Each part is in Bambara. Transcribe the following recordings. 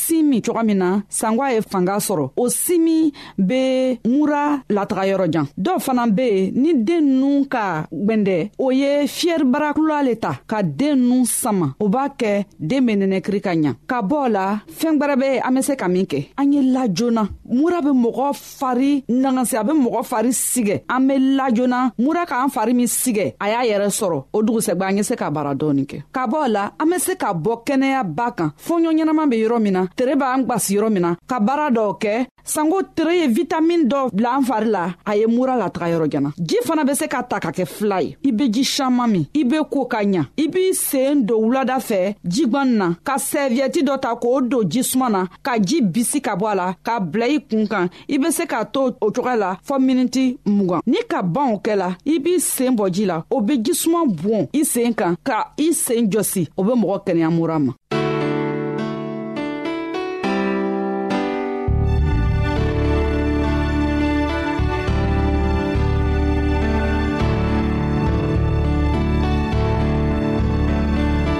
sin min cogo min na sangwa ye fanga sɔrɔ o simi be mura lataga yɔrɔ jan dɔw fana be yen ni den nu ka gwɛndɛ o ye fiyɛribarakula le ta ka den nu sama o b'a kɛ den be nɛnɛkiri ka ɲa ka bɔ la fɛɛn gwɛrɛ be an be se ka min kɛ an ye la joona mura be mɔgɔ fari nanganse a be mɔgɔ fari sigɛ an be lajona mura k'an fari min sigɛ a y'a yɛrɛ sɔrɔ o dugusɛgba an ye se ka baara dɔɔni kɛ ka bɔ la an be se ka bɔ kɛnɛya ba kan fɔɲɔ ɲɛnaman be yɔrɔ min na tere b'an gwasi yɔrɔ min na ka baara dɔw kɛ sanko tere ye vitamin dɔ bila an fari la a ye mura lataga yɔrɔ jana ji fana be se ka ta ka kɛ fila ye i be ji saman min i be ko ka ɲa i b'i seen don wulada fɛ jigwan na ka sɛviyɛti dɔ ta k'o don jisuma na ka ji bisi ka bɔ a la k'a bila i kun kan i be se k'a to o cogoya la fɔɔ miniti mugan ni ka ban o kɛla i b'i seen bɔ ji la o be jisuman bon i seen kan ka i seen jɔsi o be mɔgɔ kɛnɛya mura ma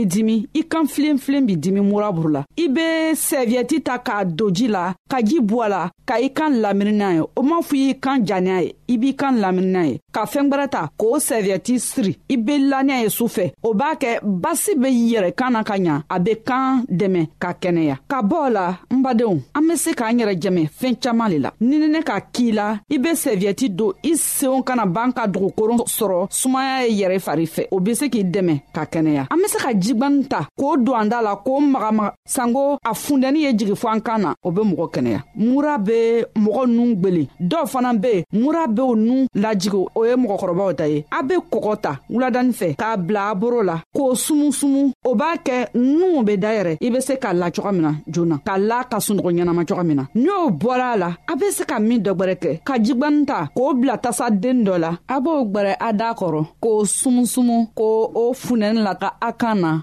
b'i dimi i kan filenfilen b'i dimi muraburu la i be sɛviyɛti ta k'a don ji la ka ji bɔ a la ka i kan lamini n'a ye o m'a fɔ i y'i kan ja n'a ye i b'i kan laminina ye ka fɛɛn gwɛrɛ ta k'o sɛviyɛti siri i be laniya ye su fɛ o b'a kɛ basi be yɛrɛ kan na ka ɲa a be kan dɛmɛ ka kɛnɛya ka bɔɔ la n badenw an be se k'an yɛrɛ jɛmɛ fɛɛn caaman le la ninine ka kii la i be sɛviyɛti don i seenw kana b'an ka dugukoron sɔrɔ sumaya ye yɛrɛ fari fɛ o be se k'i dɛmɛ ka kɛnɛya an be se ka jigwani ta k'o don an da la k'o magamaga sanko a fundɛni ye jigi fɔ an kan na o be mɔgɔ kɛnɛya mura be mɔgɔ nun gwelen dɔw fana be mura bew nun lajigi o ye mɔgɔkɔrɔbaw ta ye a be kɔgɔ ta wuladani fɛ k'a bila a boro la k'o sumusumu o b'a kɛ nunw be dayɛrɛ i be se k'a la coga min na joona k'a la ka sunɔgɔ ɲɛnama coga min na ni o bɔra a la a be se ka min dɔgwɛrɛ kɛ ka jigwani ta k'o bila tasa den dɔ la a b'o gwɛrɛ a daa kɔrɔ k'o sumusumu k'o o funɛni la ka a kan na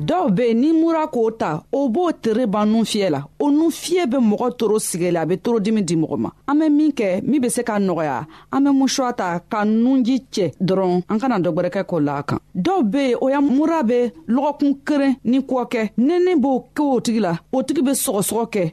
dɔw be yen ni mura k'o ta o b'o tere ban nun fiyɛ la o nun fiyɛ be mɔgɔ toro sigɛ la a be torodimi di mɔgɔ ma an be min kɛ min be se ka nɔgɔya an be musuwa ta ka nunji cɛ dɔrɔn an kana dɔgwɛrɛkɛ k'o la a kan dɔw be yen o ya mura be lɔgɔkun keren ni kɔkɛ nɛnɛ b'o kɛ o tigi la o tigi be sɔgɔsɔgɔ kɛ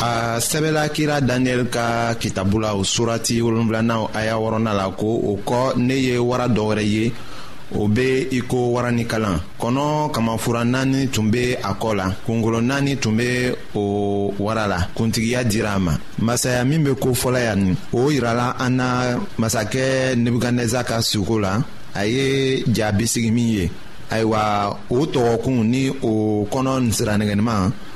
a sɛbɛla kira daniyɛli ka kitabu la o surati wolonfilanaw a y'a wɔrɔna la ko o kɔ ne ye wara dɔ wɛrɛ ye o be i ko wara ni kalan kɔnɔ kamafura naani tun be a kɔ la kungolo naani tun be o wara la kuntigiya dira a ma masaya min be ko fɔlɔ yan nin o yirala an na masakɛ nebukadnɛza ka suko la a ye ja bisigi min ye ayiwa o tɔgɔkun ni o kɔnɔ siranɛgɛniman